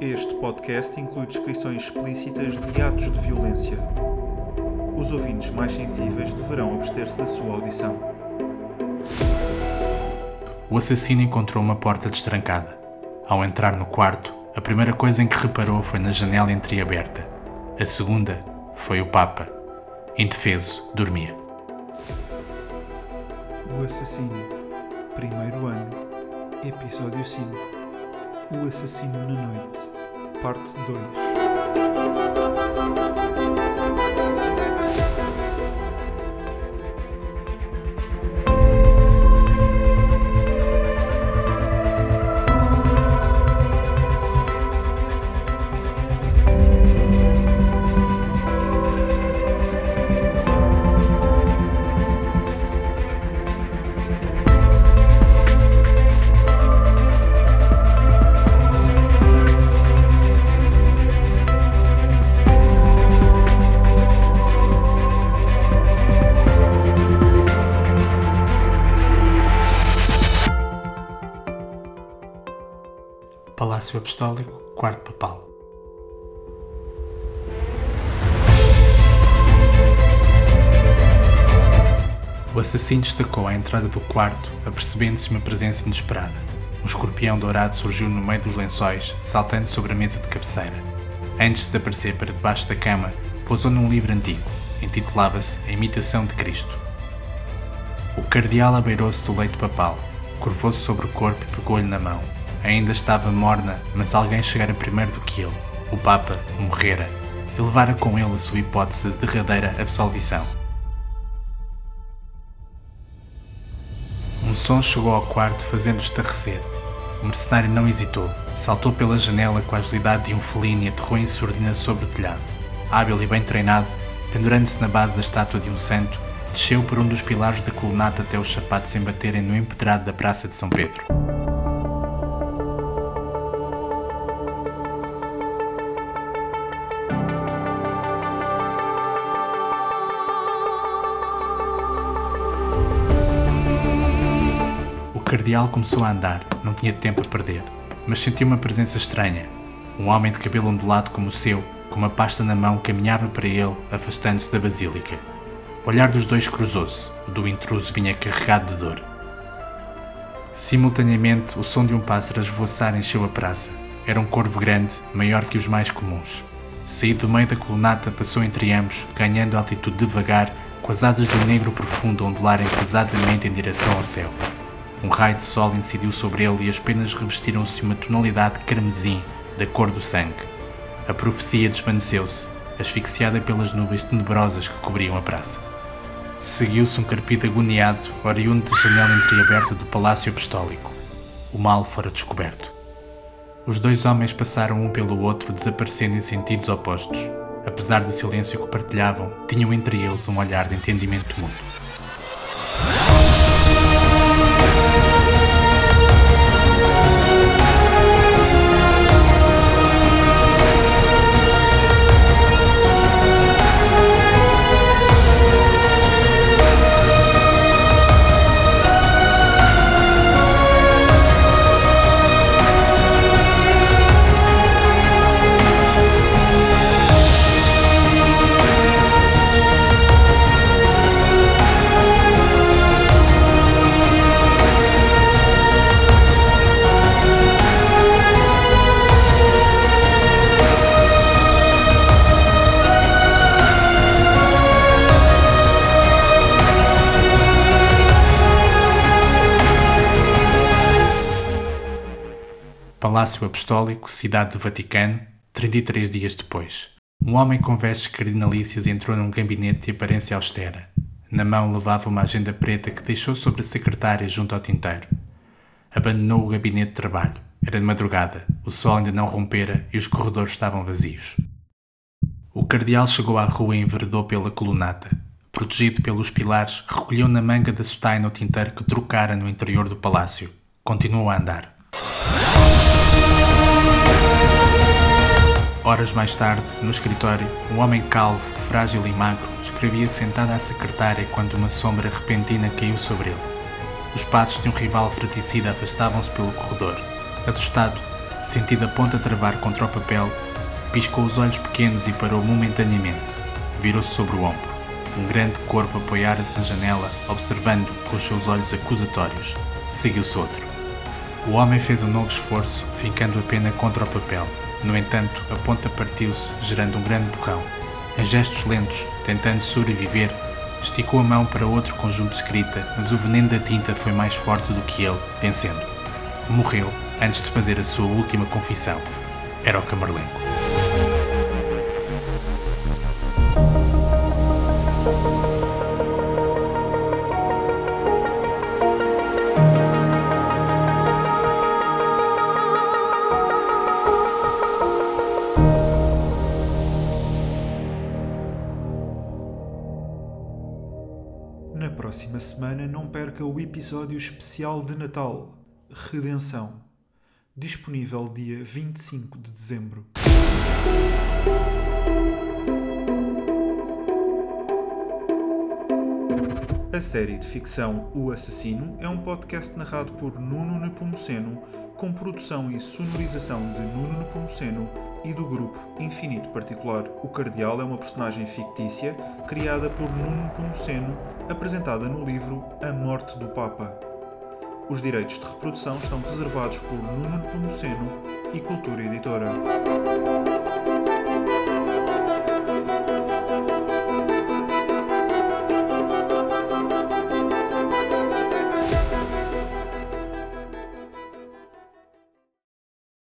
Este podcast inclui descrições explícitas de atos de violência. Os ouvintes mais sensíveis deverão abster-se da sua audição. O assassino encontrou uma porta destrancada. Ao entrar no quarto, a primeira coisa em que reparou foi na janela entreaberta. A segunda foi o Papa. Indefeso, dormia. O assassino. Primeiro ano. Episódio 5. O assassino na noite. Parte 2. Palácio Apostólico, quarto papal. O assassino destacou à entrada do quarto, apercebendo-se uma presença inesperada. Um escorpião dourado surgiu no meio dos lençóis, saltando sobre a mesa de cabeceira. Antes de desaparecer para debaixo da cama, pousou num livro antigo, intitulava-se A Imitação de Cristo. O cardeal abeirou-se do leito papal, curvou-se sobre o corpo e pegou-lhe na mão. Ainda estava morna, mas alguém chegara primeiro do que ele. O Papa morrera e levara com ele a sua hipótese de derradeira absolvição. Um som chegou ao quarto fazendo estarrecer. O mercenário não hesitou. Saltou pela janela com a agilidade de um felino e aterrou em surdina sobre o telhado. Hábil e bem treinado, pendurando-se na base da estátua de um santo, desceu por um dos pilares da colunata até os sapatos embaterem no empedrado da Praça de São Pedro. Cardeal começou a andar, não tinha tempo a perder, mas sentiu uma presença estranha. Um homem de cabelo ondulado como o seu, com uma pasta na mão, caminhava para ele, afastando-se da basílica. O olhar dos dois cruzou-se, o do intruso vinha carregado de dor. Simultaneamente, o som de um pássaro a esvoaçar encheu a praça. Era um corvo grande, maior que os mais comuns. Saído do meio da colunata, passou entre ambos, ganhando altitude devagar, com as asas do negro profundo ondularem pesadamente em direção ao céu. Um raio de sol incidiu sobre ele e as penas revestiram-se de uma tonalidade carmesim, da cor do sangue. A profecia desvaneceu-se, asfixiada pelas nuvens tenebrosas que cobriam a praça. Seguiu-se um carpido agoniado, oriundo da janela entreaberta do Palácio Apostólico. O mal fora descoberto. Os dois homens passaram um pelo outro, desaparecendo em sentidos opostos. Apesar do silêncio que partilhavam, tinham entre eles um olhar de entendimento mútuo. Palácio Apostólico, cidade do Vaticano, 33 dias depois. Um homem com vestes cardinalícias entrou num gabinete de aparência austera. Na mão levava uma agenda preta que deixou sobre a secretária junto ao tinteiro. Abandonou o gabinete de trabalho. Era de madrugada, o sol ainda não rompera e os corredores estavam vazios. O cardeal chegou à rua e enveredou pela colunata. Protegido pelos pilares, recolheu na manga da sotaina o tinteiro que trocara no interior do palácio. Continuou a andar. Horas mais tarde, no escritório, um homem calvo, frágil e magro escrevia sentado à secretária quando uma sombra repentina caiu sobre ele. Os passos de um rival fratricida afastavam-se pelo corredor. Assustado, Sentido a ponta travar contra o papel, piscou os olhos pequenos e parou momentaneamente. Virou-se sobre o ombro. Um grande corvo apoiara-se na janela, observando com os seus olhos acusatórios. Seguiu-se outro. O homem fez um novo esforço, fincando a pena contra o papel. No entanto, a ponta partiu-se, gerando um grande borrão. Em gestos lentos, tentando sobreviver, esticou a mão para outro conjunto de escrita, mas o veneno da tinta foi mais forte do que ele, vencendo. Morreu antes de fazer a sua última confissão. Era o Camarlenco. Semana não perca o episódio especial de Natal, Redenção, disponível dia 25 de dezembro. A série de ficção O Assassino é um podcast narrado por Nuno Nepomuceno, com produção e sonorização de Nuno Nepomuceno e do grupo Infinito Particular. O Cardeal é uma personagem fictícia criada por Nuno Nepomuceno, apresentada no livro A Morte do Papa. Os direitos de reprodução estão reservados por Nuno Nepomuceno e Cultura Editora.